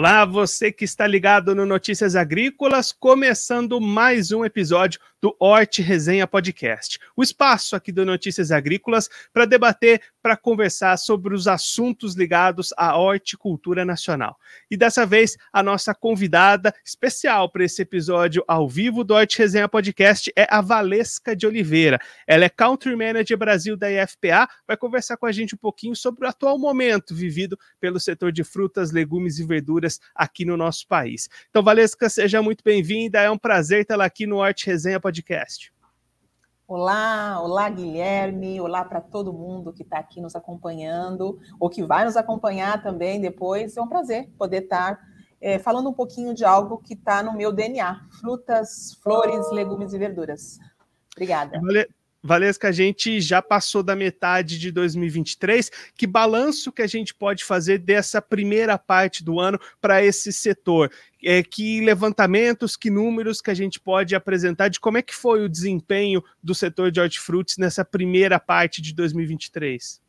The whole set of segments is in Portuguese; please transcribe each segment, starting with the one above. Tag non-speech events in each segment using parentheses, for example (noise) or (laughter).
Olá, você que está ligado no Notícias Agrícolas, começando mais um episódio do Horte Resenha Podcast. O espaço aqui do Notícias Agrícolas para debater, para conversar sobre os assuntos ligados à horticultura nacional. E dessa vez, a nossa convidada especial para esse episódio ao vivo do Horte Resenha Podcast é a Valesca de Oliveira. Ela é Country Manager Brasil da IFPA, vai conversar com a gente um pouquinho sobre o atual momento vivido pelo setor de frutas, legumes e verduras aqui no nosso país. Então, Valesca, seja muito bem-vinda, é um prazer tê-la aqui no Horte Resenha Podcast Podcast. Olá, olá Guilherme, olá para todo mundo que está aqui nos acompanhando, ou que vai nos acompanhar também depois. É um prazer poder estar é, falando um pouquinho de algo que está no meu DNA: frutas, flores, legumes e verduras. Obrigada. Valesca, a gente já passou da metade de 2023. Que balanço que a gente pode fazer dessa primeira parte do ano para esse setor? É, que levantamentos, que números que a gente pode apresentar de como é que foi o desempenho do setor de hortifrutis nessa primeira parte de 2023?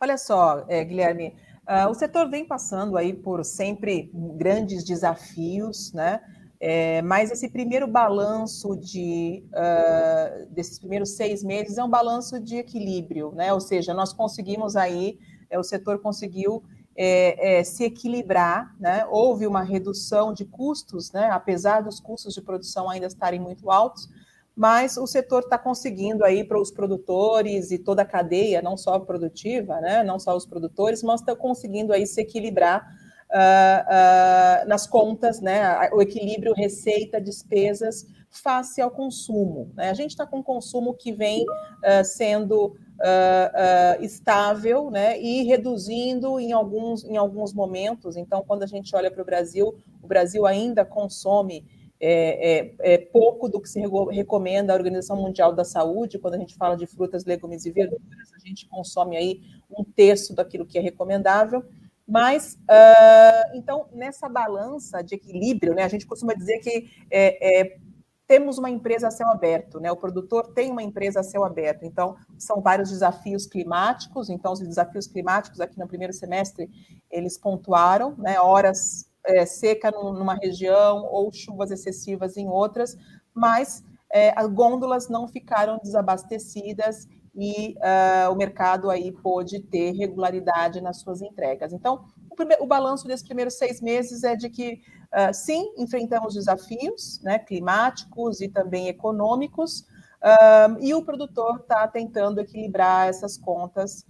Olha só, é, Guilherme, uh, o setor vem passando aí por sempre grandes desafios, né? É, mas esse primeiro balanço de, uh, desses primeiros seis meses é um balanço de equilíbrio, né? Ou seja, nós conseguimos aí, é, o setor conseguiu é, é, se equilibrar, né? Houve uma redução de custos, né? Apesar dos custos de produção ainda estarem muito altos, mas o setor está conseguindo aí para os produtores e toda a cadeia, não só produtiva, né? Não só os produtores, mas está conseguindo aí se equilibrar uh, uh, nas contas, né, o equilíbrio receita-despesas face ao consumo. Né? A gente está com um consumo que vem uh, sendo estável né, e reduzindo em alguns, em alguns momentos. Então, quando a gente olha para o Brasil, o Brasil ainda consome é, é, é, pouco do que se recomenda a Organização Mundial da Saúde, quando a gente fala de frutas, legumes e verduras, a gente consome aí um terço daquilo que é recomendável. Mas, uh, então, nessa balança de equilíbrio, né, a gente costuma dizer que é, é, temos uma empresa a céu aberto, né? O produtor tem uma empresa a céu aberto. Então, são vários desafios climáticos. Então, os desafios climáticos aqui no primeiro semestre, eles pontuaram, né? Horas é, seca numa região ou chuvas excessivas em outras, mas é, as gôndolas não ficaram desabastecidas e uh, o mercado aí pôde ter regularidade nas suas entregas. Então, o, o balanço desses primeiros seis meses é de que, uh, sim, enfrentamos desafios né, climáticos e também econômicos, uh, e o produtor está tentando equilibrar essas contas.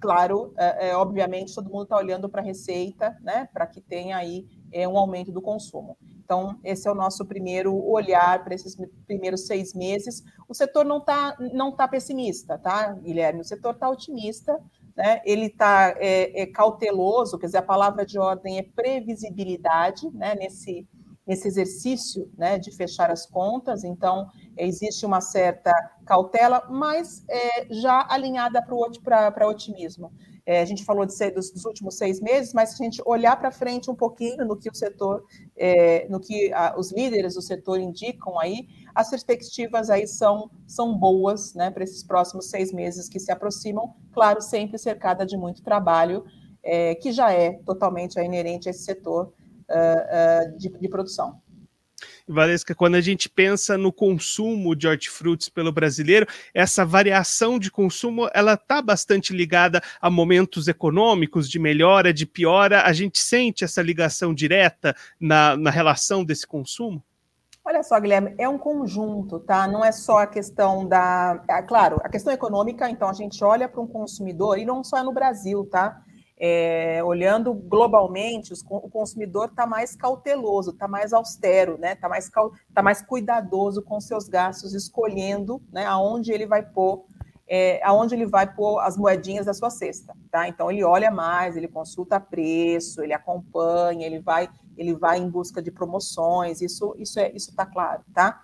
claro, é, obviamente, todo mundo está olhando para a receita, né, para que tenha aí é, um aumento do consumo. Então, esse é o nosso primeiro olhar para esses primeiros seis meses. O setor não está não tá pessimista, tá, Guilherme? O setor está otimista, né? ele está é, é, cauteloso, quer dizer, a palavra de ordem é previsibilidade, né? nesse, nesse exercício né? de fechar as contas. Então, existe uma certa cautela, mas é, já alinhada para otimismo. É, a gente falou de dos, dos, últimos seis meses, mas se a gente olhar para frente um pouquinho no que o setor, é, no que a, os líderes do setor indicam aí, as perspectivas aí são, são boas né, para esses próximos seis meses que se aproximam, claro, sempre cercada de muito trabalho, é, que já é totalmente inerente a esse setor uh, uh, de, de produção. Valesca, quando a gente pensa no consumo de hortifrutis pelo brasileiro, essa variação de consumo ela está bastante ligada a momentos econômicos de melhora, de piora. A gente sente essa ligação direta na, na relação desse consumo? Olha só, Guilherme, é um conjunto, tá? Não é só a questão da. É, claro, a questão econômica, então a gente olha para um consumidor, e não só é no Brasil, tá? É, olhando globalmente, os, o consumidor está mais cauteloso, está mais austero, né? Está mais, tá mais cuidadoso com seus gastos, escolhendo né, aonde ele vai pôr, é, aonde ele vai pôr as moedinhas da sua cesta, tá? Então ele olha mais, ele consulta preço, ele acompanha, ele vai, ele vai em busca de promoções, isso, isso é, isso está claro, tá?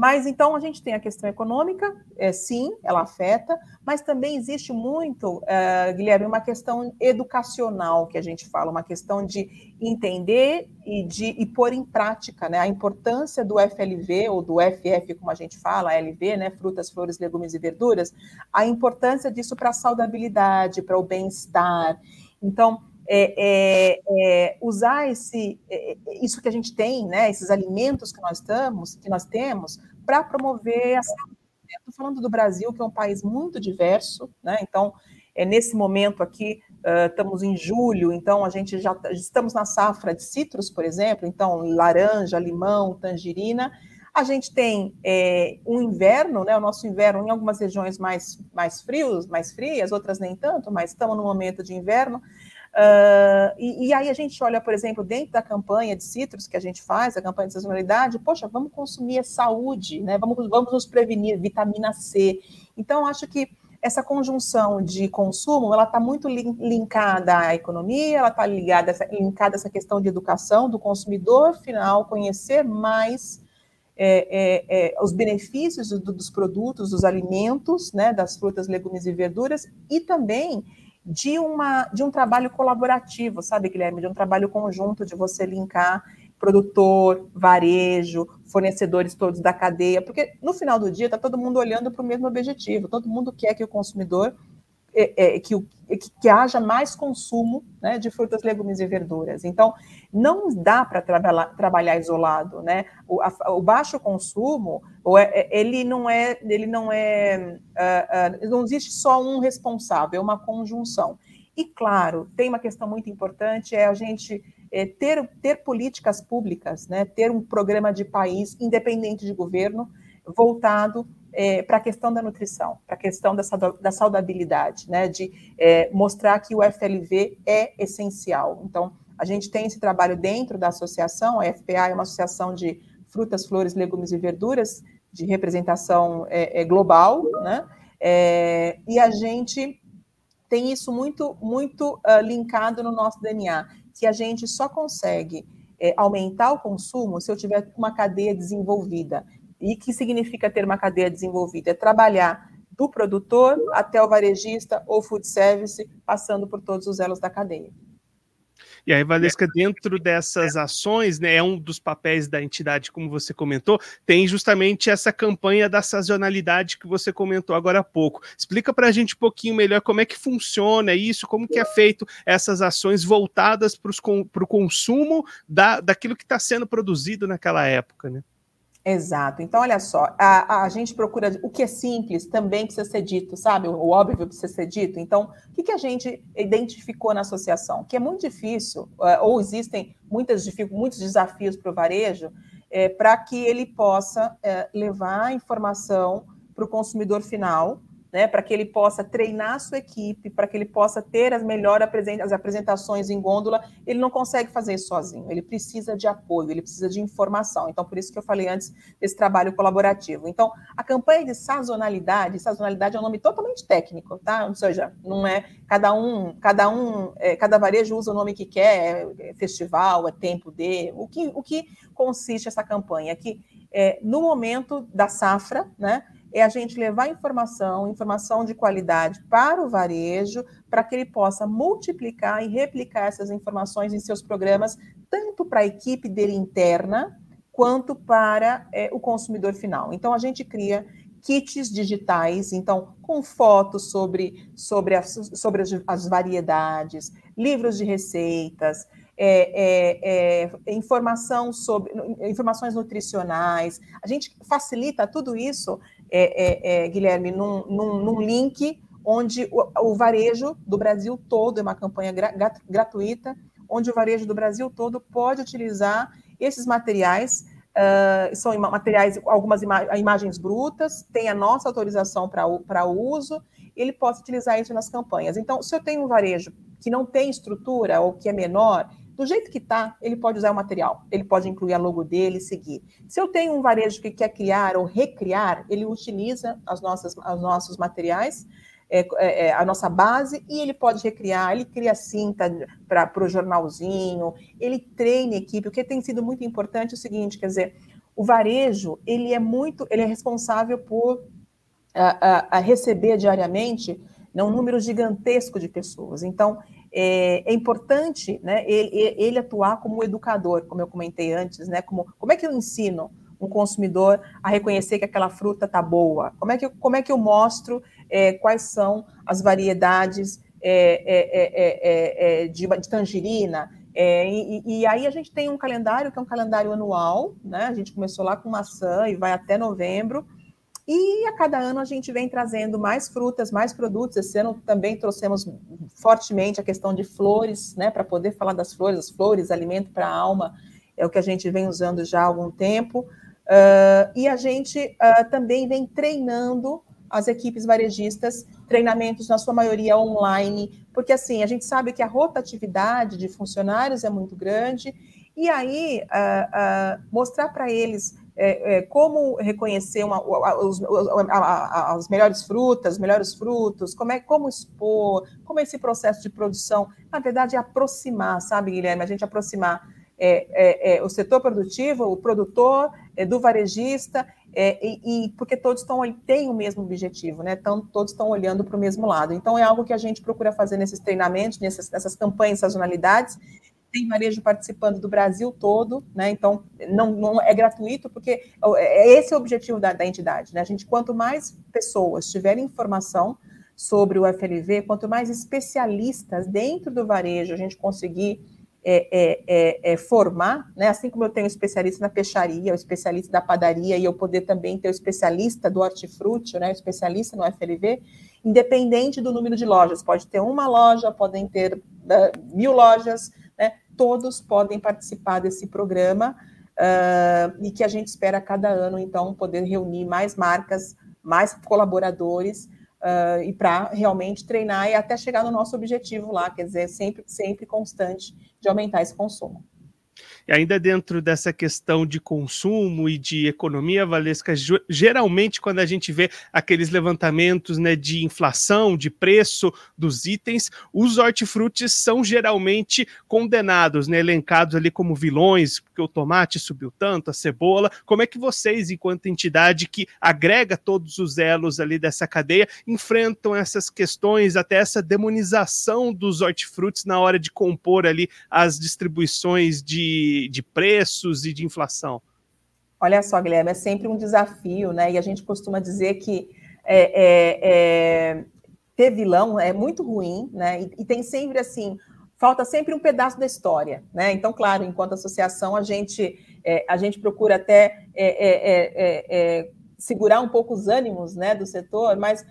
Mas então a gente tem a questão econômica, é, sim, ela afeta, mas também existe muito, uh, Guilherme, uma questão educacional que a gente fala, uma questão de entender e de e pôr em prática né, a importância do FLV, ou do FF, como a gente fala, LV, né, frutas, flores, legumes e verduras, a importância disso para a saudabilidade, para o bem-estar. Então, é, é, é, usar esse, é, isso que a gente tem, né, esses alimentos que nós, estamos, que nós temos, para promover a. Estou falando do Brasil, que é um país muito diverso, né? então, é, nesse momento aqui, uh, estamos em julho, então a gente já estamos na safra de citros, por exemplo, então laranja, limão, tangerina, a gente tem é, um inverno, né? O nosso inverno em algumas regiões mais, mais frios, mais frias, outras nem tanto, mas estamos no momento de inverno. Uh, e, e, aí a gente olha, por exemplo, dentro da campanha de citros que a gente faz, a campanha de sazonalidade, poxa, vamos consumir a saúde, né? Vamos, vamos nos prevenir, vitamina C. Então, acho que essa conjunção de consumo, ela está muito linkada à economia, ela está ligada, linkada a essa questão de educação do consumidor final, conhecer mais é, é, é, os benefícios do, dos produtos, dos alimentos, né, das frutas, legumes e verduras, e também de, uma, de um trabalho colaborativo, sabe, Guilherme? De um trabalho conjunto, de você linkar produtor, varejo, fornecedores todos da cadeia, porque no final do dia está todo mundo olhando para o mesmo objetivo, todo mundo quer que o consumidor é, é, que, que, que, haja mais consumo né, de frutas, legumes e verduras. Então, não dá para trabalhar, trabalhar isolado, né? O, a, o baixo consumo, é, é, ele não é, ele não é, uh, uh, não existe só um responsável, é uma conjunção. E claro, tem uma questão muito importante é a gente é, ter, ter políticas públicas, né? Ter um programa de país independente de governo voltado é, para a questão da nutrição, para a questão da, da saudabilidade, né, de é, mostrar que o FLV é essencial. Então, a gente tem esse trabalho dentro da associação, a FPA é uma associação de frutas, flores, legumes e verduras, de representação é, é global, né, é, e a gente tem isso muito, muito uh, linkado no nosso DNA, que a gente só consegue é, aumentar o consumo se eu tiver uma cadeia desenvolvida. E que significa ter uma cadeia desenvolvida? É trabalhar do produtor até o varejista ou food service, passando por todos os elos da cadeia. E aí, Valesca, dentro dessas ações, né, é um dos papéis da entidade, como você comentou, tem justamente essa campanha da sazonalidade que você comentou agora há pouco. Explica para a gente um pouquinho melhor como é que funciona isso, como que é feito essas ações voltadas para o consumo da, daquilo que está sendo produzido naquela época, né? Exato. Então, olha só, a, a, gente procura o que é simples também precisa ser dito, sabe? O, o óbvio precisa ser dito. Então, o que, que a gente identificou na associação? Que é muito difícil, uh, ou existem muitas, muitos desafios para o varejo, é, para que ele possa é, levar a informação para o consumidor final né, para que ele possa treinar a sua equipe, para que ele possa ter as melhores as apresentações em gôndola, ele não consegue fazer isso sozinho, ele precisa de apoio, ele precisa de informação. Então, por isso que eu falei antes desse trabalho colaborativo. Então, a campanha de sazonalidade, sazonalidade é um nome totalmente técnico, tá? Ou seja, não é cada um, cada um, é, cada varejo usa o nome que quer, é festival, é tempo de, o que, o que consiste essa campanha? Que é, no momento da safra, né? É a gente levar informação, informação de qualidade para o varejo, para que ele possa multiplicar e replicar essas informações em seus programas, tanto para a equipe dele interna, quanto para é, o consumidor final. Então, a gente cria kits digitais, então, com fotos sobre, sobre, as, sobre as, as variedades, livros de receitas, é, é, é, informação sobre informações nutricionais. A gente facilita tudo isso é, é, é, Guilherme, num, num, num, link onde o, o, varejo do Brasil todo, é uma campanha gra, gratuita, onde o varejo do Brasil todo pode utilizar esses materiais, uh, são materiais, algumas ima imagens brutas, tem a nossa autorização para uso, ele pode utilizar isso nas campanhas. Então, se eu tenho um varejo que não tem estrutura ou que é menor, do jeito que está, ele pode usar o material, ele pode incluir a logo dele e seguir. Se eu tenho um varejo que quer criar ou recriar, ele utiliza as nossas, os nossos materiais, é, é, é, a nossa base, e ele pode recriar, ele cria cinta para o jornalzinho, ele treina a equipe, o que tem sido muito importante é o seguinte, quer dizer, o varejo, ele é muito, ele é responsável por a, a, a receber diariamente né, um número gigantesco de pessoas. Então, é, é importante né, ele, ele, atuar como educador, como eu comentei antes, né? Como, como é que eu ensino um consumidor a reconhecer que aquela fruta está boa? Como é que, como é que eu mostro é, quais são as variedades é, é, de, de, tangerina. E, e, aí a gente tem um calendário que é um calendário anual, né? A gente começou lá com maçã e vai até novembro. E a cada ano a gente vem trazendo mais frutas, mais produtos. Esse ano também trouxemos fortemente a questão de flores, né? Para poder falar das flores, as flores, alimento para a alma, é o que a gente vem usando já há algum tempo. Uh, e a gente uh, também vem treinando as equipes varejistas, treinamentos na sua maioria online, porque assim, a gente sabe que a rotatividade de funcionários é muito grande, e aí uh, mostrar para eles é, é, como reconhecer uma, os, as melhores frutas, os melhores frutos, como é como expor, como é esse processo de produção, na verdade, é aproximar, sabe, Guilherme? A gente aproximar é, é, é, o setor produtivo, o produtor, do varejista, e, e, porque todos estão têm o mesmo objetivo, né? Então, todos estão olhando para o mesmo lado. Então, é algo que a gente procura fazer nesses treinamentos, nessas, nessas campanhas, sazonalidades. Tem varejo participando do Brasil todo, né? Então, não, não é gratuito, porque é, é esse o objetivo da, da entidade, né? A gente, quanto mais pessoas tiverem informação sobre o FLV, quanto mais especialistas dentro do varejo a gente conseguir é, é, é, é, formar, né? assim como eu tenho especialista na peixaria, o especialista da padaria, e eu poder também ter o especialista do hortifruti, né? o especialista no FLV, independente do número de lojas, pode ter uma loja, podem ter uh, mil lojas? Todos podem participar desse programa, uh, e que a gente espera cada ano, então, poder reunir mais marcas, mais colaboradores, uh, e para realmente treinar e até chegar no nosso objetivo lá, quer dizer, sempre, sempre constante de aumentar esse consumo. E ainda dentro dessa questão de consumo e de economia, Valesca, geralmente quando a gente vê aqueles levantamentos né, de inflação, de preço dos itens, os hortifrutis são geralmente condenados, né, elencados ali como vilões, porque o tomate subiu tanto, a cebola. Como é que vocês, enquanto entidade que agrega todos os elos ali dessa cadeia, enfrentam essas questões, até essa demonização dos hortifrutis na hora de compor ali as distribuições de de, preços e de inflação? Olha só, Guilherme, é sempre um desafio, né? E a gente costuma dizer que é, é, é, ter vilão é muito ruim, né? E, e, tem sempre assim, falta sempre um pedaço da história, né? Então, claro, enquanto associação, a gente, é, a gente procura até é, é, segurar um pouco os ânimos né, do setor, mas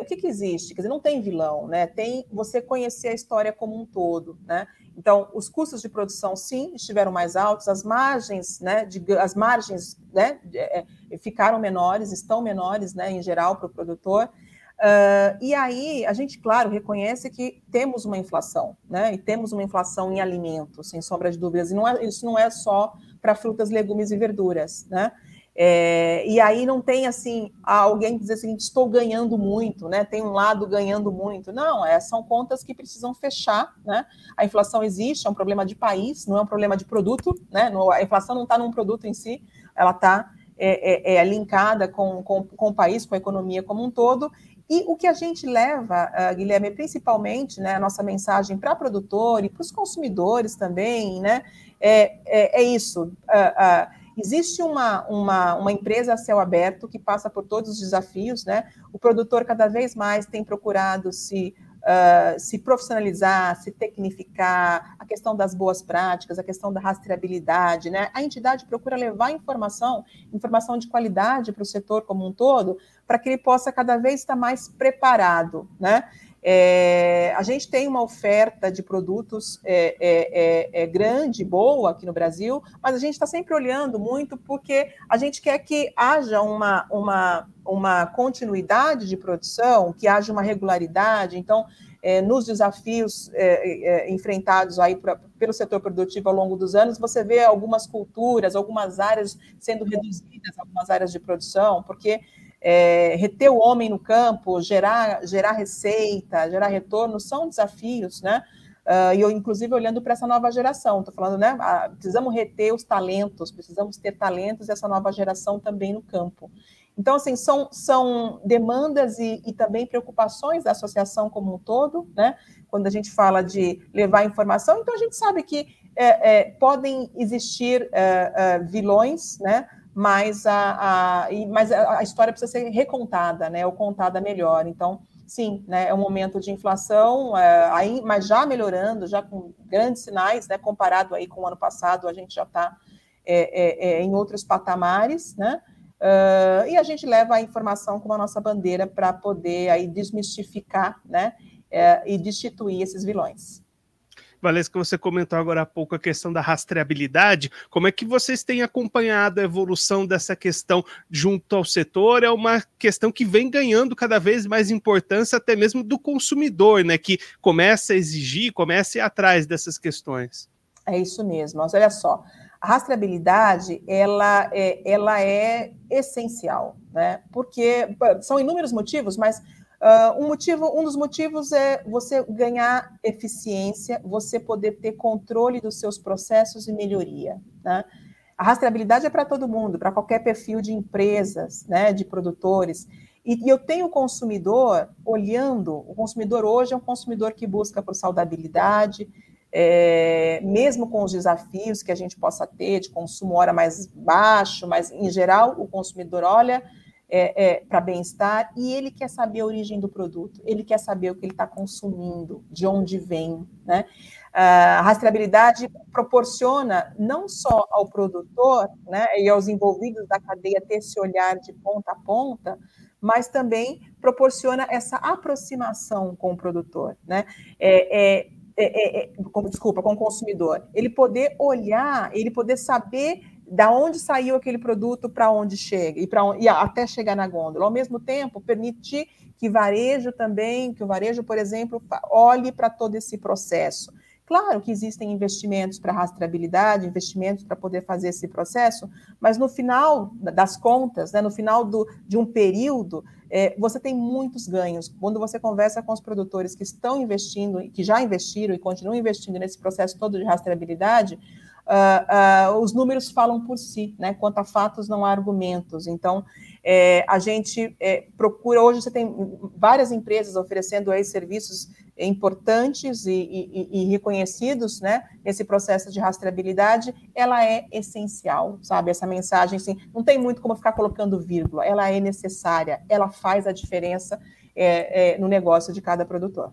o que, que existe? Quer dizer, não tem vilão, né? Tem você conhecer a história como um todo, né? Então, os custos de produção, sim, estiveram mais altos, as margens, né, de, as margens né, é, ficaram menores, estão menores, né, em geral, para o produtor. Uh, e aí, a gente, claro, reconhece que temos uma inflação, né, e temos uma inflação em alimentos, sem sombra de dúvidas, e não é, isso não é só para frutas, legumes e verduras, né, é, e aí não tem assim alguém dizer assim, estou ganhando muito, né? Tem um lado ganhando muito. Não, é, são contas que precisam fechar, né? A inflação existe, é um problema de país, não é um problema de produto, né? A inflação não está num produto em si, ela está é, é, é, linkada com, com, com o país, com a economia como um todo. E o que a gente leva, uh, Guilherme, principalmente, né, a nossa mensagem para produtor e para os consumidores também, né, é, é, é isso. Uh, uh, Existe uma, uma, uma empresa a céu aberto que passa por todos os desafios, né? O produtor cada vez mais tem procurado se Uh, se profissionalizar, se tecnificar, a questão das boas práticas, a questão da rastreabilidade, né? A entidade procura levar informação, informação de qualidade para o setor como um todo, para que ele possa cada vez estar mais preparado, né? É, a gente tem uma oferta de produtos é, é, é, é grande, boa aqui no Brasil, mas a gente está sempre olhando muito porque a gente quer que haja uma, uma, uma continuidade de produção, que haja uma regularidade. Então, é, nos desafios é, enfrentados aí pra, pelo setor produtivo ao longo dos anos, você vê algumas culturas, algumas áreas sendo reduzidas, algumas áreas de produção, porque é, reter o homem no campo, gerar, gerar receita, gerar retorno, são desafios, né? Uh, e eu, inclusive, olhando para essa nova geração, estou falando, né? Ah, precisamos reter os talentos, precisamos ter talentos dessa nova geração também no campo. Então, assim, são, são demandas e, e, também preocupações da associação como um todo, né? Quando a gente fala de levar informação, então a gente sabe que é, é, podem existir é, é vilões, né? Mas a, a, mas a história precisa ser recontada, né, ou contada melhor. Então, sim, né, é um momento de inflação, é, aí, mas já melhorando, já com grandes sinais, né, comparado aí com o ano passado, a gente já está é, é, é, em outros patamares, né? Uh, e a gente leva a informação como a nossa bandeira para poder aí desmistificar, né, é, e destituir esses vilões. Valesca, você comentou agora há pouco a questão da rastreabilidade. Como é que vocês têm acompanhado a evolução dessa questão junto ao setor? É uma questão que vem ganhando cada vez mais importância, até mesmo do consumidor, né? Que começa a exigir, começa a ir atrás dessas questões. É isso mesmo. Mas olha só, a rastreabilidade ela é, ela é essencial, né? Porque são inúmeros motivos, mas Uh, um, motivo, um dos motivos é você ganhar eficiência, você poder ter controle dos seus processos e melhoria. Né? A rastreabilidade é para todo mundo, para qualquer perfil de empresas, né, de produtores. E, e, eu tenho o consumidor olhando, o consumidor hoje é um consumidor que busca por saudabilidade, é, mesmo com os desafios que a gente possa ter de consumo hora mais baixo, mas em geral o consumidor olha é, é, para bem-estar e ele quer saber a origem do produto, ele quer saber o que ele está consumindo, de onde vem. Né? A rastreabilidade proporciona não só ao produtor né, e aos envolvidos da cadeia ter esse olhar de ponta a ponta, mas também proporciona essa aproximação com o produtor. Né? É, é, é, é com, desculpa, com o consumidor. Ele poder olhar, ele poder saber da onde saiu aquele produto para onde chega e, para e até chegar na gôndola. Ao mesmo tempo, permitir que varejo também, que o varejo, por exemplo, olhe para todo esse processo. Claro que existem investimentos para rastreabilidade, investimentos para poder fazer esse processo, mas no final das contas, né, no final do, de um período, é, você tem muitos ganhos. Quando você conversa com os produtores que estão investindo, que já investiram e continuam investindo nesse processo todo de rastreabilidade, uh, uh, os números falam por si, né? Quanto a fatos, não há argumentos. Então, é, a gente é, procura, hoje você tem várias empresas oferecendo aí serviços importantes e, e, e, reconhecidos, né, nesse processo de rastreabilidade, ela é essencial, sabe, essa mensagem, assim, não tem muito como ficar colocando vírgula, ela é necessária, ela faz a diferença é, é no negócio de cada produtor.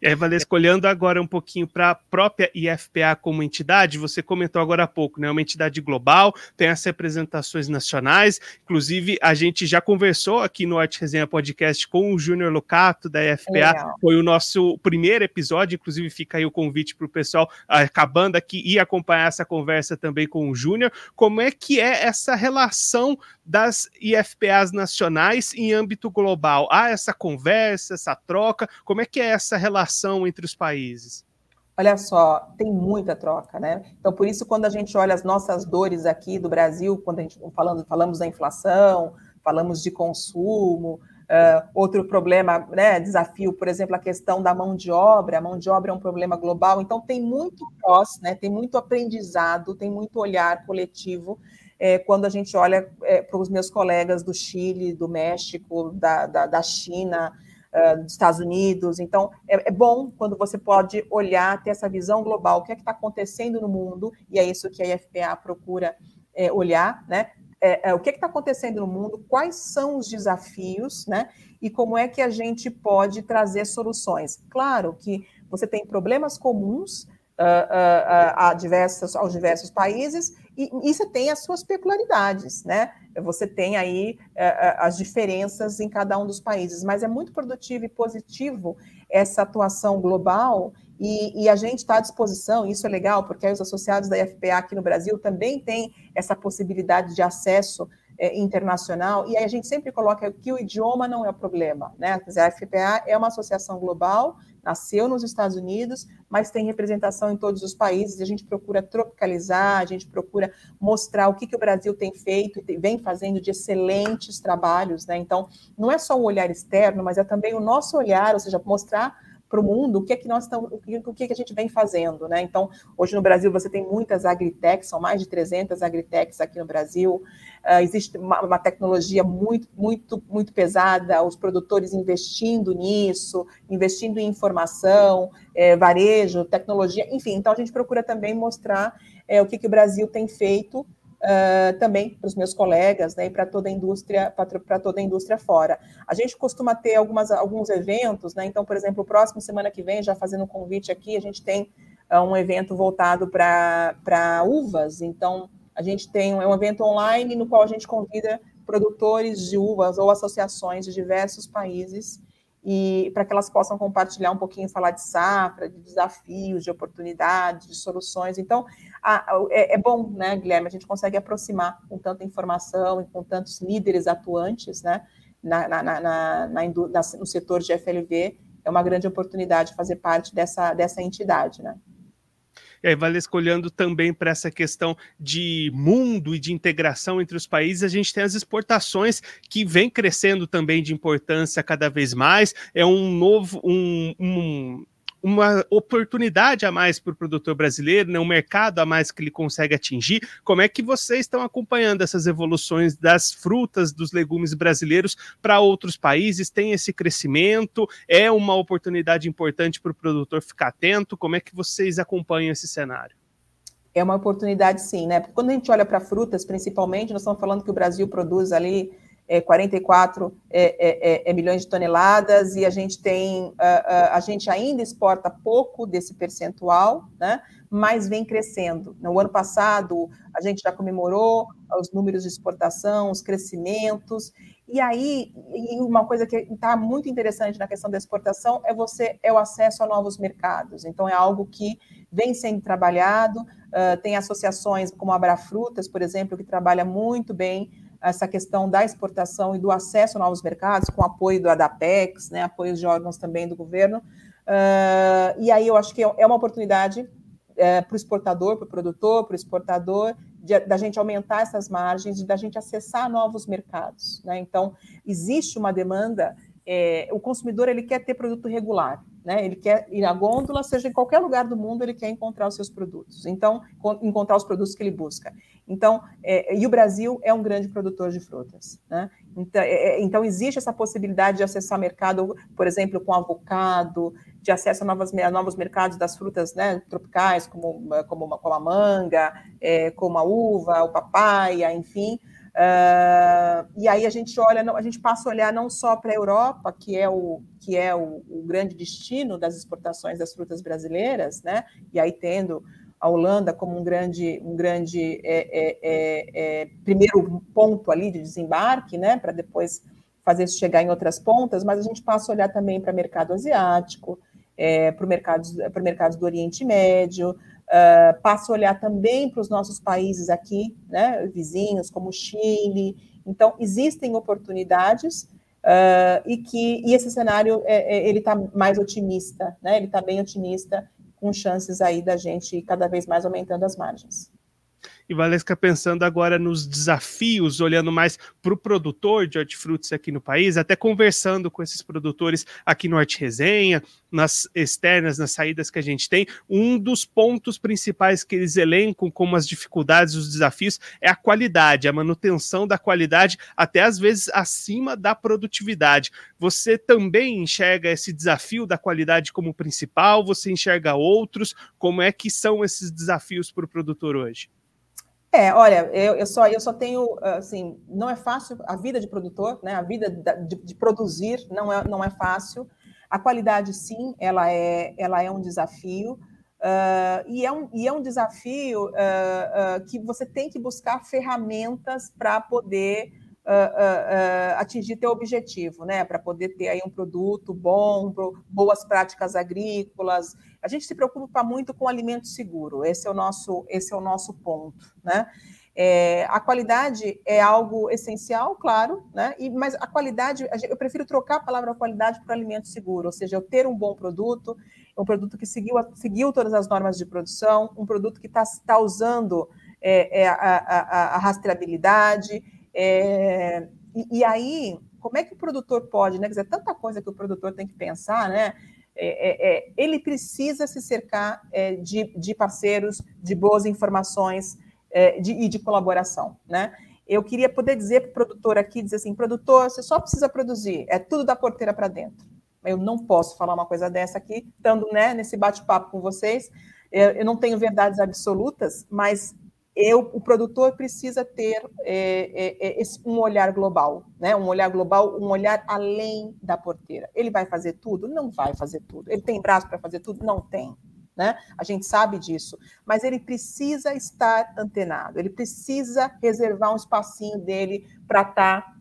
E aí, Valesca, olhando agora um pouquinho para a própria IFPA como entidade, você comentou agora há pouco, né? Uma entidade global, tem as representações nacionais, inclusive a gente já conversou aqui no Arte Resenha Podcast com o Júnior Locato da IFPA, Legal. foi o nosso primeiro episódio, inclusive fica aí o convite para o pessoal acabando aqui e acompanhar essa conversa também com o Júnior. Como é que é essa relação das IFPAs nacionais em âmbito global? Há essa conversa, essa troca? Como é que é essa relação entre os países? Olha só, tem muita troca, né? Então, por isso, quando a gente olha as nossas dores aqui do Brasil, quando a gente falando, falamos da inflação, falamos de consumo, uh, outro problema, né, desafio, por exemplo, a questão da mão de obra, a mão de obra é um problema global, então tem muito pós, né, tem muito aprendizado, tem muito olhar coletivo, é, quando a gente olha é, para os meus colegas do Chile, do México, da, da, da China, uh, dos Estados Unidos. Então, é, é, bom quando você pode olhar, ter essa visão global, o que é que está acontecendo no mundo, e é isso que a IFPA procura é, olhar, né? É, é, o que está acontecendo no mundo, quais são os desafios, né? E como é que a gente pode trazer soluções. Claro que você tem problemas comuns uh, uh, a diversas, aos diversos países, e, e você tem as suas peculiaridades, né? Você tem aí uh, as diferenças em cada um dos países, mas é muito produtivo e positivo essa atuação global e, e, a gente está à disposição, isso é legal, porque os associados da IFPA aqui no Brasil também têm essa possibilidade de acesso é, internacional, e aí a gente sempre coloca que o idioma não é o problema, né? A FPA é uma associação global, nasceu nos Estados Unidos, mas tem representação em todos os países, a gente procura tropicalizar, a gente procura mostrar o que, que o Brasil tem feito e vem fazendo de excelentes trabalhos, né? Então, não é só o olhar externo, mas é também o nosso olhar, ou seja, mostrar para o mundo o que é que nós estamos, o que, é que a gente vem fazendo, né? Então, hoje no Brasil você tem muitas agritechs, são mais de 300 agritechs aqui no Brasil. Uh, existe uma, uma, tecnologia muito, muito, muito pesada, os produtores investindo nisso, investindo em informação, é, varejo, tecnologia, enfim. Então, a gente procura também mostrar é, o que, que o Brasil tem feito uh, também para os meus colegas, né, e para toda a indústria, para toda a indústria fora. A gente costuma ter algumas, alguns eventos, né, então, por exemplo, o próximo semana que vem, já fazendo um convite aqui, a gente tem uh, um evento voltado para uvas, então a gente tem um, é um evento online no qual a gente convida produtores de uvas ou associações de diversos países e para que elas possam compartilhar um pouquinho, falar de safra, de desafios, de oportunidades, de soluções. Então, a, a, é, é, bom, né, Guilherme, a gente consegue aproximar com tanta informação e com tantos líderes atuantes, né, na, na, na, na, no setor de FLV, é uma grande oportunidade fazer parte dessa, dessa entidade, né. E aí, Valesca, olhando também para essa questão de mundo e de integração entre os países, a gente tem as exportações que vem crescendo também de importância cada vez mais. É um novo, um, um uma oportunidade a mais para o produtor brasileiro, né, um mercado a mais que ele consegue atingir. Como é que vocês estão acompanhando essas evoluções das frutas, dos legumes brasileiros para outros países? Tem esse crescimento? É uma oportunidade importante para o produtor ficar atento? Como é que vocês acompanham esse cenário? É uma oportunidade, sim, né? Porque quando a gente olha para frutas, principalmente, nós estamos falando que o Brasil produz ali é, 44 é, é, é, é, milhões de toneladas e a gente tem, a, a, gente ainda exporta pouco desse percentual, né? Mas vem crescendo. No ano passado a gente já comemorou os números de exportação, os crescimentos. E aí, uma coisa que está muito interessante na questão da exportação é você é o acesso a novos mercados. Então é algo que vem sendo trabalhado. Uh, tem associações como a Abrafrutas, por exemplo, que trabalha muito bem essa questão da exportação e do acesso a novos mercados, com apoio do ADAPEX, né, apoio de órgãos também do governo. Uh, e aí eu acho que é uma oportunidade é, para o exportador, para o produtor, para o exportador, da gente aumentar essas margens, da gente acessar novos mercados. Né? Então, existe uma demanda, é, o consumidor ele quer ter produto regular, né? Ele quer ir à gôndola, seja em qualquer lugar do mundo, ele quer encontrar os seus produtos. Então, encontrar os produtos que ele busca. Então, é, e o Brasil é um grande produtor de frutas, né? Então, é, é então, existe essa possibilidade de acessar mercado, por exemplo, com avocado, de acesso a, novas, a novos mercados das frutas né, tropicais, como, como, como a manga, é, como a uva, o papaya, enfim. Uh, e aí a gente olha, a gente passa a olhar não só para a Europa, que é, o, que é o, o, grande destino das exportações das frutas brasileiras, né? E aí tendo a Holanda como um grande, um grande é, é, é, é primeiro ponto ali de desembarque, né? Para depois fazer isso chegar em outras pontas, mas a gente passa a olhar também para o mercado asiático, é, para o mercado, mercado do Oriente Médio, Uh, passo a olhar também para os nossos países aqui, né, vizinhos, como Chile. Então, existem oportunidades uh, e que e esse cenário é, é, ele está mais otimista, né? Ele está bem otimista, com chances aí da gente cada vez mais aumentando as margens. E Valesca pensando agora nos desafios, olhando mais para o produtor de hortifrutis aqui no país, até conversando com esses produtores aqui no Horti Resenha, nas externas, nas saídas que a gente tem, um dos pontos principais que eles elencam como as dificuldades, os desafios, é a qualidade, a manutenção da qualidade, até às vezes acima da produtividade. Você também enxerga esse desafio da qualidade como principal? Você enxerga outros? Como é que são esses desafios para o produtor hoje? É, olha, eu, eu, só, eu só tenho, assim, não é fácil a vida de produtor, né? A vida de, de, produzir não é, não é fácil. A qualidade, sim, ela é, ela é um desafio. Uh, e, é um, e é um desafio uh, uh, que você tem que buscar ferramentas para poder uh, uh, atingir teu objetivo, né? Para poder ter aí um produto bom, boas práticas agrícolas. A gente se preocupa muito com alimento seguro. Esse é o nosso, esse é o nosso ponto, né? É, a qualidade é algo essencial, claro, né? E, mas a qualidade, eu prefiro trocar a palavra qualidade por alimento seguro, ou seja, eu ter um bom produto, um produto que seguiu, seguiu todas as normas de produção, um produto que está tá usando é, é, a, a, a, rastreabilidade, é, e, e, aí, como é que o produtor pode, né? Quer dizer, tanta coisa que o produtor tem que pensar, né? É, é, é ele precisa se cercar é, de, de, parceiros, de boas informações é, de, e de colaboração, né? Eu queria poder dizer para o produtor aqui, dizer assim, produtor, você só precisa produzir, é tudo da porteira para dentro. Eu não posso falar uma coisa dessa aqui, estando né, nesse bate-papo com vocês. Eu, eu não tenho verdades absolutas, mas eu, o produtor precisa ter é, é, é, esse, um olhar global, né? Um olhar global, um olhar além da porteira. Ele vai fazer tudo? Não vai fazer tudo. Ele tem braço para fazer tudo? Não tem. Né? A gente sabe disso, mas ele precisa estar antenado, ele precisa reservar um espacinho dele para estar tá,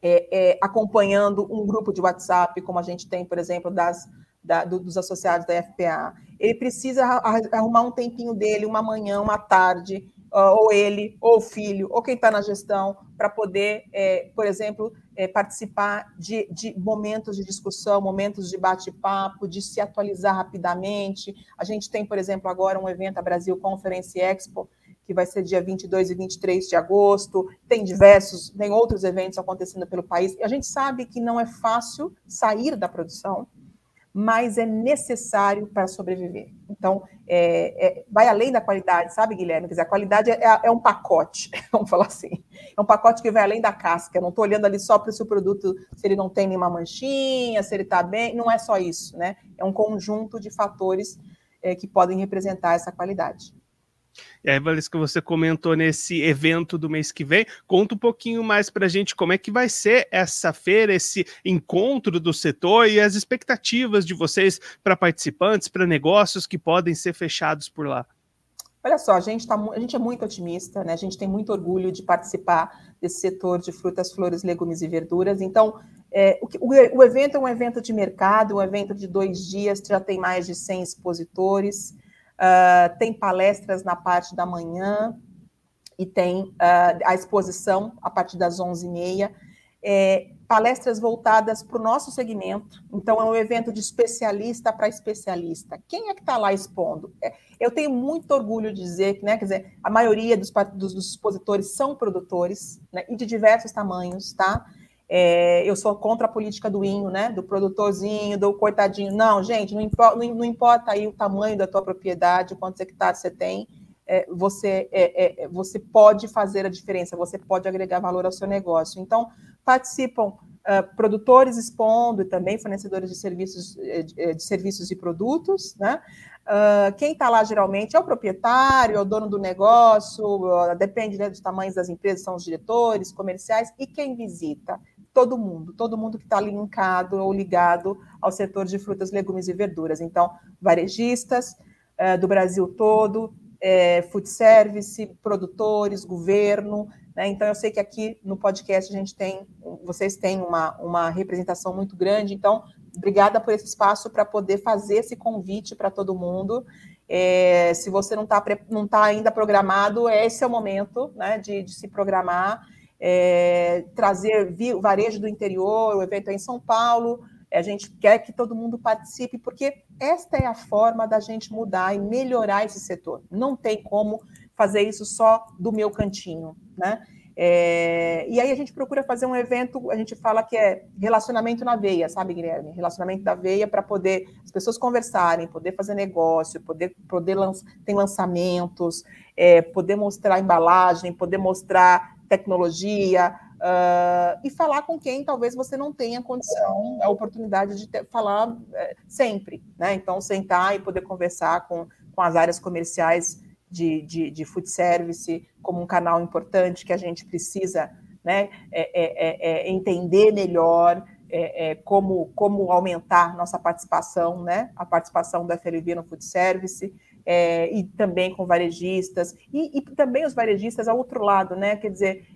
é, é, acompanhando um grupo de WhatsApp, como a gente tem, por exemplo, das, da, do, dos associados da FPA. Ele precisa arrumar um tempinho dele, uma manhã, uma tarde, ou ele, ou o filho, ou quem está na gestão, para poder, é, por exemplo, é, participar de, de, momentos de discussão, momentos de bate-papo, de se atualizar rapidamente. A gente tem, por exemplo, agora um evento, a Brasil Conference Expo, que vai ser dia 22 e 23 de agosto, tem diversos, tem outros eventos acontecendo pelo país. E a gente sabe que não é fácil sair da produção, mas é necessário para sobreviver. Então, é, é, vai além da qualidade, sabe, Guilherme? Quer dizer, a qualidade é, é, um pacote, (laughs) vamos falar assim. É um pacote que vai além da casca. Eu não estou olhando ali só para o seu produto, se ele não tem nenhuma manchinha, se ele está bem. Não é só isso, né? É um conjunto de fatores é, que podem representar essa qualidade. E aí, Valesca, você comentou nesse evento do mês que vem. Conta um pouquinho mais para a gente como é que vai ser essa feira, esse encontro do setor e as expectativas de vocês para participantes, para negócios que podem ser fechados por lá. Olha só, a gente, tá, a gente é muito otimista, né? A gente tem muito orgulho de participar desse setor de frutas, flores, legumes e verduras. Então, é, o, o, evento é um evento de mercado, um evento de dois dias, já tem mais de 100 expositores. Uh, tem palestras na parte da manhã e tem uh, a exposição a partir das 11h30. É, palestras voltadas para o nosso segmento. Então, é um evento de especialista para especialista. Quem é que está lá expondo? É, eu tenho muito orgulho de dizer que, né, quer dizer, a maioria dos, dos, dos expositores são produtores, né, e de diversos tamanhos, tá? É, eu sou contra a política do inho, né? Do produtorzinho, do coitadinho. Não, gente, não importa, não importa aí o tamanho da tua propriedade, quantos hectares você tem, é, você, é, é, você pode fazer a diferença, você pode agregar valor ao seu negócio. Então, participam uh, produtores expondo e também fornecedores de serviços, é, de, é, de serviços e produtos, né? Uh, quem está lá geralmente é o proprietário, é o dono do negócio, uh, depende né, dos tamanhos das empresas, são os diretores comerciais, e quem visita todo mundo, todo mundo que está linkado ou ligado ao setor de frutas, legumes e verduras. Então, varejistas é, do Brasil todo, é, food service, produtores, governo. Né? Então, eu sei que aqui no podcast a gente tem, vocês têm uma, uma representação muito grande. Então, obrigada por esse espaço para poder fazer esse convite para todo mundo. É, se você não está não tá ainda programado, esse é o momento né, de, de se programar é, trazer o varejo do interior, o evento é em São Paulo. A gente quer que todo mundo participe, porque esta é a forma da gente mudar e melhorar esse setor. Não tem como fazer isso só do meu cantinho, né? É, e aí a gente procura fazer um evento, a gente fala que é relacionamento na veia, sabe, Guilherme? Relacionamento da veia para poder as pessoas conversarem, poder fazer negócio, poder, poder tem lançamentos, é, poder mostrar embalagem, poder mostrar tecnologia, uh, e falar com quem talvez você não tenha condição, a oportunidade de ter, falar uh, sempre, né? Então, sentar e poder conversar com, com as áreas comerciais de, de, de food service como um canal importante que a gente precisa né, é, é, é, é entender melhor é, é, como, como aumentar nossa participação, né, a participação da FLV no food service, é, e também com varejistas, e, e, também os varejistas ao outro lado, né? Quer dizer,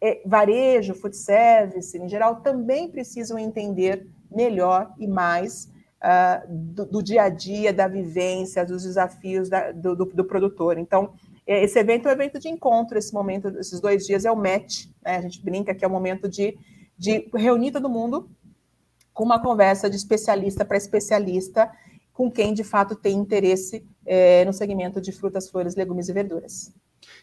é, varejo, food service, em geral, também precisam entender melhor e mais uh, do, do, dia a dia, da vivência, dos desafios da, do, do, do, produtor. Então, é, esse evento é um evento de encontro, esse momento, esses dois dias é o match, né? A gente brinca que é o momento de, de reunir todo mundo com uma conversa de especialista para especialista com quem de fato tem interesse é, no segmento de frutas, flores, legumes e verduras.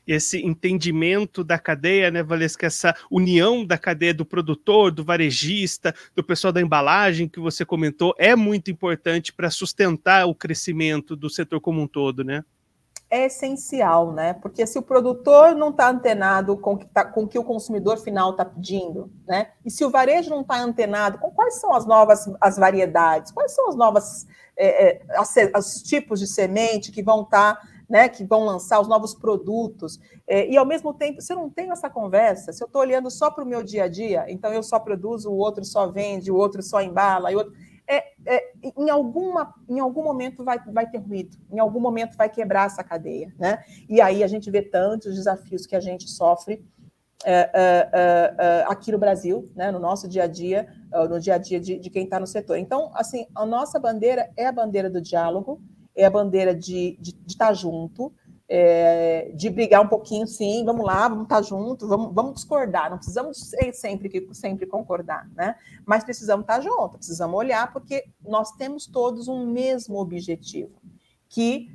Esse entendimento da cadeia, né, Valesca, essa união da cadeia do produtor, do varejista, do pessoal da embalagem que você comentou, é muito importante para sustentar o crescimento do setor como um todo, né? É essencial, né? Porque se o produtor não está antenado com que tá, com que o consumidor final está pedindo, né? E se o varejo não está antenado com quais são as novas as variedades, quais são as novas é, é, as, os tipos de semente que vão estar tá né, que vão lançar os novos produtos, é, e ao mesmo tempo, se eu não tenho essa conversa, se eu estou olhando só para o meu dia a dia, então eu só produzo, o outro só vende, o outro só embala, e outro, é, é, em, alguma, em algum momento vai, vai ter ruído, em algum momento vai quebrar essa cadeia, né? E aí a gente vê tantos desafios que a gente sofre é, é, é, é aqui no Brasil, né, no nosso dia a dia, no dia a dia de, de quem está no setor. Então, assim, a nossa bandeira é a bandeira do diálogo, é a bandeira de, de, de estar junto, é, de brigar um pouquinho, sim, vamos lá, vamos estar junto, vamos, vamos discordar, não precisamos sempre, sempre concordar, né? Mas precisamos estar juntos, precisamos olhar, porque nós temos todos um mesmo objetivo, que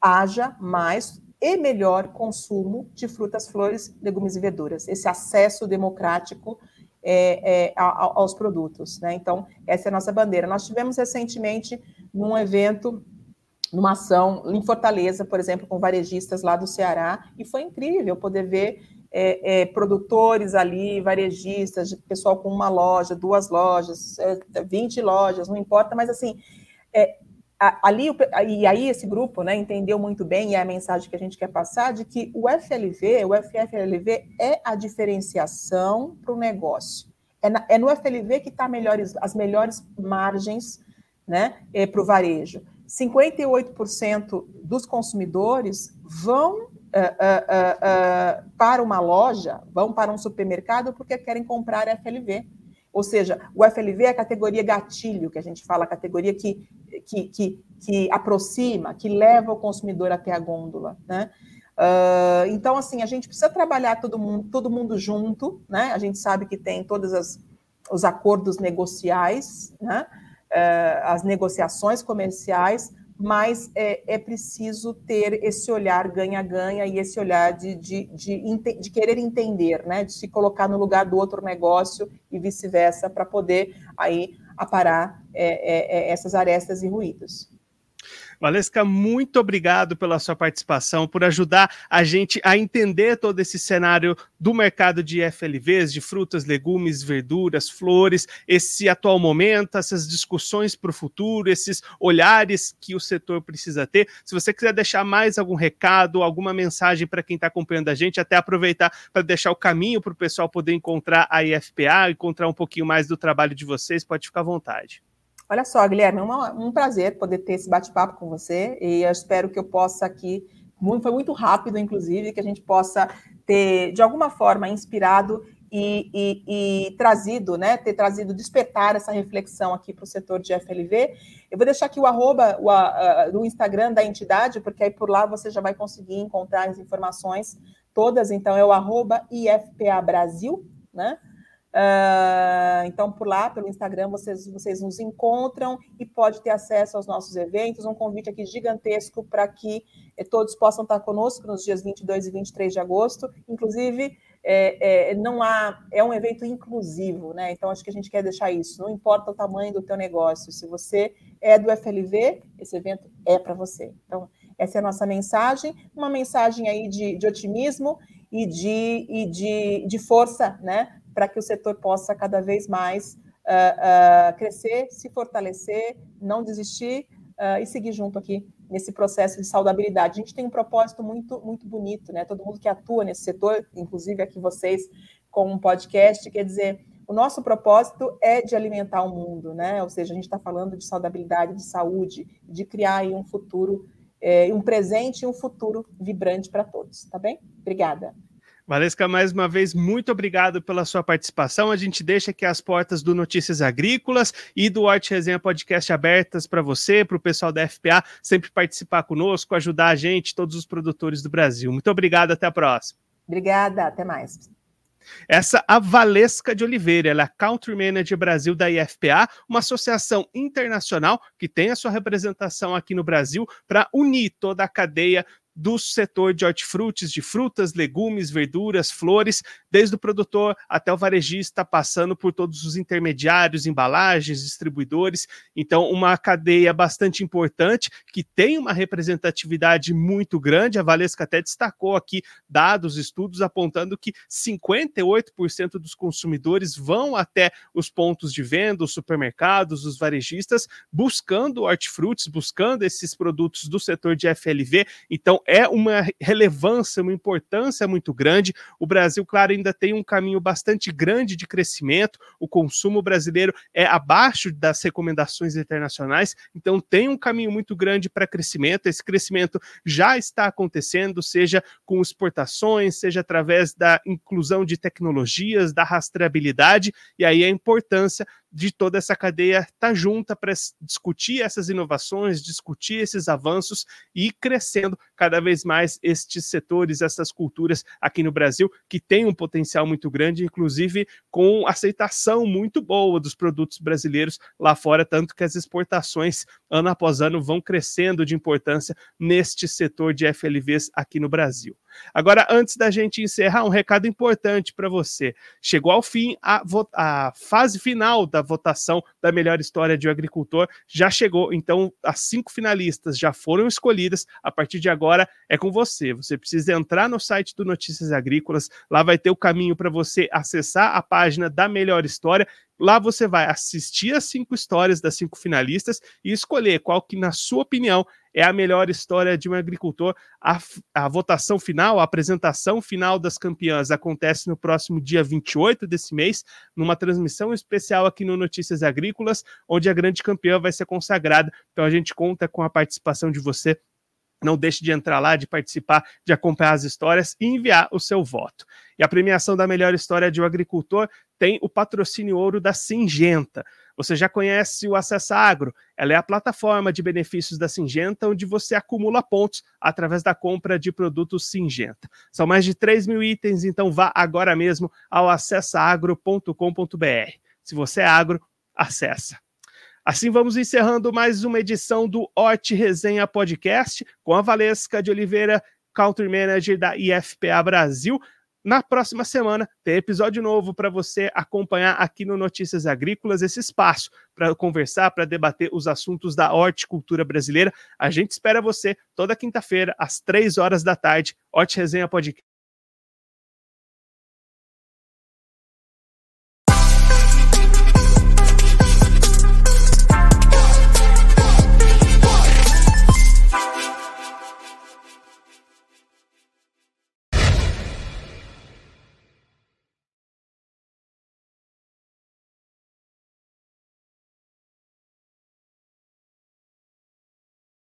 haja mais e melhor consumo de frutas, flores, legumes e verduras, esse acesso democrático é, é, aos produtos, né? Então, essa é a nossa bandeira. Nós tivemos recentemente num evento numa ação em Fortaleza, por exemplo, com varejistas lá do Ceará, e foi incrível poder ver é, é, produtores ali, varejistas, pessoal com uma loja, duas lojas, é, 20 lojas, não importa, mas assim, é, ali, e aí esse grupo né, entendeu muito bem, e é a mensagem que a gente quer passar, de que o FLV, o FFLV é a diferenciação para o negócio. É, na, é no FLV que está as melhores margens né, é, para o varejo. 58% dos consumidores vão uh, uh, uh, para uma loja, vão para um supermercado porque querem comprar FLV. Ou seja, o FLV é a categoria gatilho, que a gente fala, a categoria que, que, que, que aproxima, que leva o consumidor até a gôndola. Né? Uh, então, assim, a gente precisa trabalhar todo mundo, todo mundo junto, né? A gente sabe que tem todos as, os acordos negociais, né? Uh, as negociações comerciais, mas é, é, preciso ter esse olhar ganha-ganha e esse olhar de, de, de, de, querer entender, né, de se colocar no lugar do outro negócio e vice-versa, para poder aí aparar é, é, essas arestas e ruídos. Valesca, muito obrigado pela sua participação, por ajudar a gente a entender todo esse cenário do mercado de FLVs, de frutas, legumes, verduras, flores, esse atual momento, essas discussões para o futuro, esses olhares que o setor precisa ter. Se você quiser deixar mais algum recado, alguma mensagem para quem está acompanhando a gente, até aproveitar para deixar o caminho para o pessoal poder encontrar a IFPA, encontrar um pouquinho mais do trabalho de vocês, pode ficar à vontade. Olha só, Guilherme, é uma, um prazer poder ter esse bate-papo com você e eu espero que eu possa aqui, foi muito rápido, inclusive, que a gente possa ter, de alguma forma, inspirado e, e, e, trazido, né, ter trazido, despertar essa reflexão aqui para o setor de FLV. Eu vou deixar aqui o arroba o, a, do Instagram da entidade, porque aí por lá você já vai conseguir encontrar as informações todas, então é o arroba IFPA Brasil, né? Uh, então, por lá, pelo Instagram, vocês, vocês nos encontram e pode ter acesso aos nossos eventos. Um convite aqui gigantesco para que eh, todos possam estar conosco nos dias 22 e 23 de agosto. Inclusive, é, é, não há, é um evento inclusivo, né? Então, acho que a gente quer deixar isso. Não importa o tamanho do teu negócio. Se você é do FLV, esse evento é para você. Então, essa é a nossa mensagem, uma mensagem aí de, de otimismo e de, e de, de força, né? Para que o setor possa cada vez mais uh, uh, crescer, se fortalecer, não desistir uh, e seguir junto aqui nesse processo de saudabilidade. A gente tem um propósito muito, muito bonito, né? Todo mundo que atua nesse setor, inclusive aqui vocês com um podcast, quer dizer, o nosso propósito é de alimentar o mundo, né? Ou seja, a gente está falando de saudabilidade, de saúde, de criar um futuro, é, um presente e um futuro vibrante para todos, tá bem? Obrigada. Valesca, mais uma vez, muito obrigado pela sua participação. A gente deixa aqui as portas do Notícias Agrícolas e do Horte Resenha Podcast abertas para você, para o pessoal da FPA, sempre participar conosco, ajudar a gente, todos os produtores do Brasil. Muito obrigado, até a próxima. Obrigada, até mais. Essa a Valesca de Oliveira, ela é Country Manager Brasil da IFPA, uma associação internacional que tem a sua representação aqui no Brasil para unir toda a cadeia do setor de hortifrutis, de frutas, legumes, verduras, flores, desde o produtor até o varejista, passando por todos os intermediários, embalagens, distribuidores. Então, uma cadeia bastante importante que tem uma representatividade muito grande. A Valesca até destacou aqui dados, estudos apontando que 58% dos consumidores vão até os pontos de venda, os supermercados, os varejistas, buscando hortifrutis, buscando esses produtos do setor de FLV. Então, é uma relevância, uma importância muito grande. O Brasil, claro, ainda tem um caminho bastante grande de crescimento. O consumo brasileiro é abaixo das recomendações internacionais, então tem um caminho muito grande para crescimento. Esse crescimento já está acontecendo, seja com exportações, seja através da inclusão de tecnologias, da rastreabilidade, e aí a importância de toda essa cadeia estar tá junta para discutir essas inovações, discutir esses avanços e ir crescendo cada vez mais estes setores, essas culturas aqui no Brasil, que tem um potencial muito grande, inclusive com aceitação muito boa dos produtos brasileiros lá fora, tanto que as exportações ano após ano vão crescendo de importância neste setor de FLVs aqui no Brasil. Agora, antes da gente encerrar, um recado importante para você. Chegou ao fim a, a, fase final da votação da melhor história de um agricultor, já chegou. Então, as cinco finalistas já foram escolhidas. A partir de agora é com você. Você precisa entrar no site do Notícias Agrícolas, lá vai ter o caminho para você acessar a página da melhor história Lá você vai assistir as cinco histórias das cinco finalistas e escolher qual que, na sua opinião, é a melhor história de um agricultor. A, a votação final, a apresentação final das campeãs acontece no próximo dia 28 desse mês, numa transmissão especial aqui no Notícias Agrícolas, onde a grande campeã vai ser consagrada. Então a gente conta com a participação de você não deixe de entrar lá, de participar, de acompanhar as histórias e enviar o seu voto. E a premiação da melhor história de um agricultor tem o patrocínio ouro da Singenta. Você já conhece o Acessa Agro? Ela é a plataforma de benefícios da Singenta, onde você acumula pontos através da compra de produtos Singenta. São mais de 3 mil itens, então vá agora mesmo ao acessaagro.com.br. Se você é agro, acessa. Assim vamos encerrando mais uma edição do Hort Resenha Podcast com a Valesca de Oliveira, Country Manager da IFPA Brasil. Na próxima semana tem episódio novo para você acompanhar aqui no Notícias Agrícolas esse espaço para conversar, para debater os assuntos da horticultura brasileira. A gente espera você toda quinta-feira às três horas da tarde. Horti Resenha Podcast